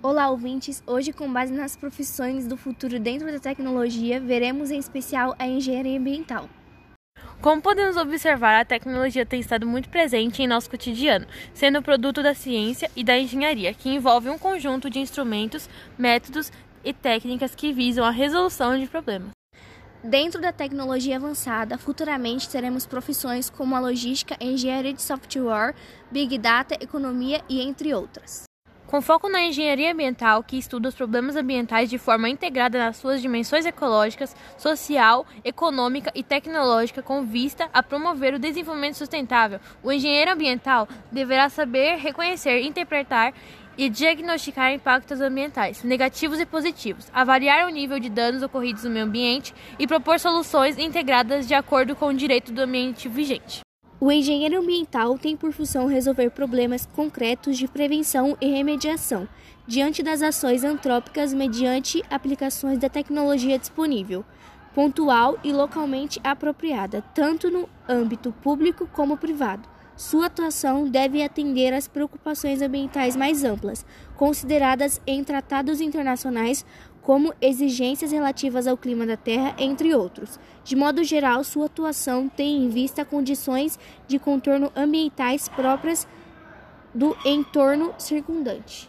Olá, ouvintes! Hoje, com base nas profissões do futuro dentro da tecnologia, veremos em especial a engenharia ambiental. Como podemos observar, a tecnologia tem estado muito presente em nosso cotidiano, sendo produto da ciência e da engenharia, que envolve um conjunto de instrumentos, métodos e técnicas que visam a resolução de problemas. Dentro da tecnologia avançada, futuramente teremos profissões como a logística, engenharia de software, big data, economia e entre outras. Com foco na engenharia ambiental, que estuda os problemas ambientais de forma integrada nas suas dimensões ecológicas, social, econômica e tecnológica, com vista a promover o desenvolvimento sustentável, o engenheiro ambiental deverá saber reconhecer, interpretar e diagnosticar impactos ambientais, negativos e positivos, avaliar o nível de danos ocorridos no meio ambiente e propor soluções integradas de acordo com o direito do ambiente vigente. O engenheiro ambiental tem por função resolver problemas concretos de prevenção e remediação diante das ações antrópicas mediante aplicações da tecnologia disponível, pontual e localmente apropriada, tanto no âmbito público como privado. Sua atuação deve atender às preocupações ambientais mais amplas, consideradas em tratados internacionais como exigências relativas ao clima da Terra, entre outros. De modo geral, sua atuação tem em vista condições de contorno ambientais próprias do entorno circundante.